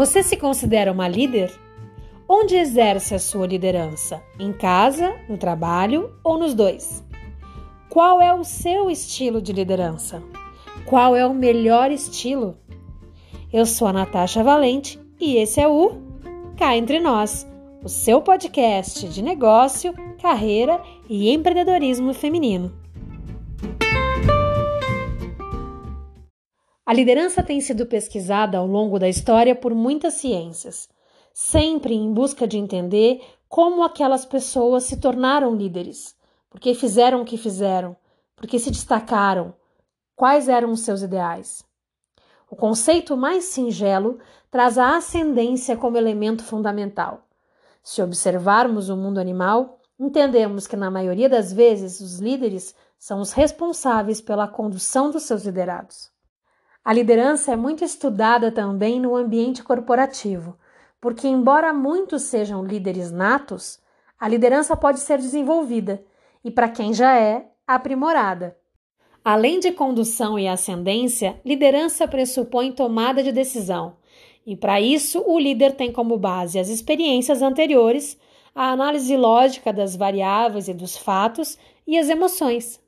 Você se considera uma líder? Onde exerce a sua liderança? Em casa, no trabalho ou nos dois? Qual é o seu estilo de liderança? Qual é o melhor estilo? Eu sou a Natasha Valente e esse é o Cá Entre Nós, o seu podcast de negócio, carreira e empreendedorismo feminino. A liderança tem sido pesquisada ao longo da história por muitas ciências, sempre em busca de entender como aquelas pessoas se tornaram líderes, porque fizeram o que fizeram, porque se destacaram, quais eram os seus ideais. O conceito mais singelo traz a ascendência como elemento fundamental. Se observarmos o mundo animal, entendemos que, na maioria das vezes, os líderes são os responsáveis pela condução dos seus liderados. A liderança é muito estudada também no ambiente corporativo, porque, embora muitos sejam líderes natos, a liderança pode ser desenvolvida e, para quem já é, aprimorada. Além de condução e ascendência, liderança pressupõe tomada de decisão, e para isso o líder tem como base as experiências anteriores, a análise lógica das variáveis e dos fatos e as emoções.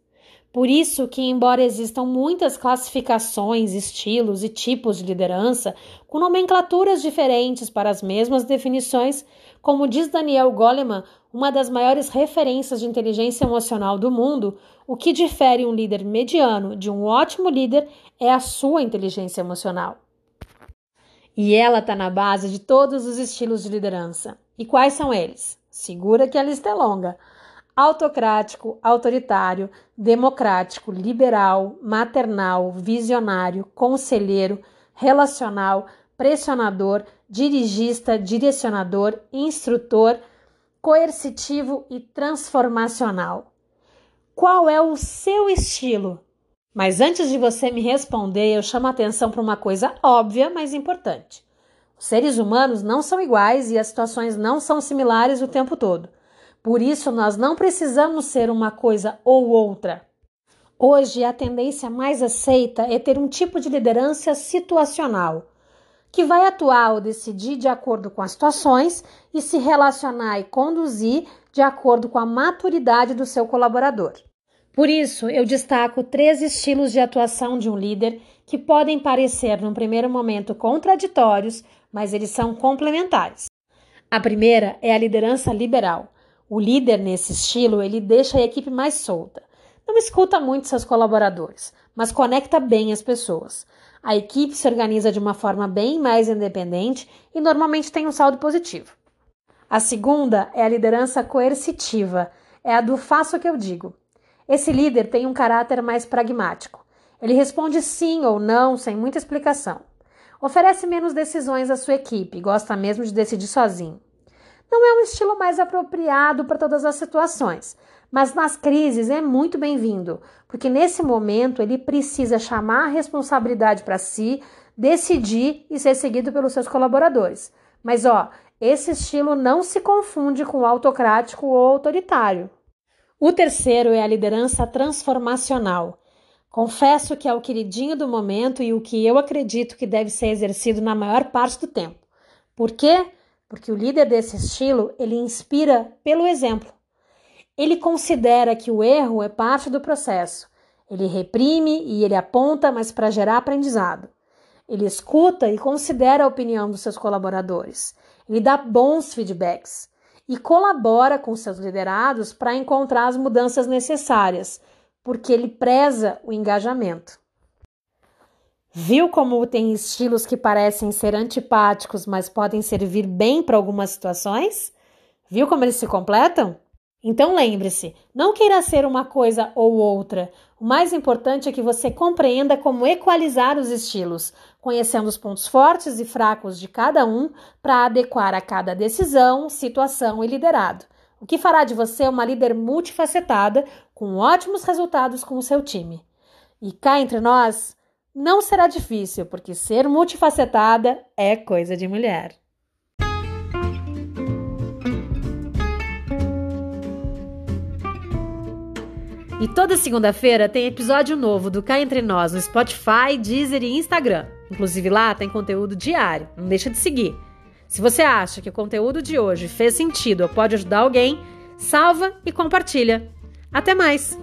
Por isso que, embora existam muitas classificações, estilos e tipos de liderança, com nomenclaturas diferentes para as mesmas definições, como diz Daniel Goleman, uma das maiores referências de inteligência emocional do mundo, o que difere um líder mediano de um ótimo líder é a sua inteligência emocional. E ela está na base de todos os estilos de liderança. E quais são eles? Segura que a lista é longa autocrático, autoritário, democrático, liberal, maternal, visionário, conselheiro, relacional, pressionador, dirigista, direcionador, instrutor, coercitivo e transformacional. Qual é o seu estilo? Mas antes de você me responder, eu chamo a atenção para uma coisa óbvia, mas importante. Os seres humanos não são iguais e as situações não são similares o tempo todo. Por isso, nós não precisamos ser uma coisa ou outra. Hoje, a tendência mais aceita é ter um tipo de liderança situacional, que vai atuar ou decidir de acordo com as situações e se relacionar e conduzir de acordo com a maturidade do seu colaborador. Por isso, eu destaco três estilos de atuação de um líder que podem parecer, num primeiro momento, contraditórios, mas eles são complementares. A primeira é a liderança liberal. O líder nesse estilo, ele deixa a equipe mais solta. Não escuta muito seus colaboradores, mas conecta bem as pessoas. A equipe se organiza de uma forma bem mais independente e normalmente tem um saldo positivo. A segunda é a liderança coercitiva, é a do faço o que eu digo. Esse líder tem um caráter mais pragmático. Ele responde sim ou não sem muita explicação. Oferece menos decisões à sua equipe, gosta mesmo de decidir sozinho. Não é um estilo mais apropriado para todas as situações, mas nas crises é muito bem-vindo, porque nesse momento ele precisa chamar a responsabilidade para si, decidir e ser seguido pelos seus colaboradores. Mas ó, esse estilo não se confunde com autocrático ou autoritário. O terceiro é a liderança transformacional. Confesso que é o queridinho do momento e o que eu acredito que deve ser exercido na maior parte do tempo. Por quê? Porque o líder desse estilo, ele inspira pelo exemplo. Ele considera que o erro é parte do processo. Ele reprime e ele aponta, mas para gerar aprendizado. Ele escuta e considera a opinião dos seus colaboradores. Ele dá bons feedbacks e colabora com seus liderados para encontrar as mudanças necessárias, porque ele preza o engajamento. Viu como tem estilos que parecem ser antipáticos, mas podem servir bem para algumas situações? Viu como eles se completam? Então lembre-se, não queira ser uma coisa ou outra. O mais importante é que você compreenda como equalizar os estilos, conhecendo os pontos fortes e fracos de cada um para adequar a cada decisão, situação e liderado. O que fará de você uma líder multifacetada com ótimos resultados com o seu time. E cá entre nós, não será difícil, porque ser multifacetada é coisa de mulher. E toda segunda-feira tem episódio novo do Cá Entre Nós no Spotify, Deezer e Instagram. Inclusive lá tem conteúdo diário, não deixa de seguir. Se você acha que o conteúdo de hoje fez sentido ou pode ajudar alguém, salva e compartilha. Até mais!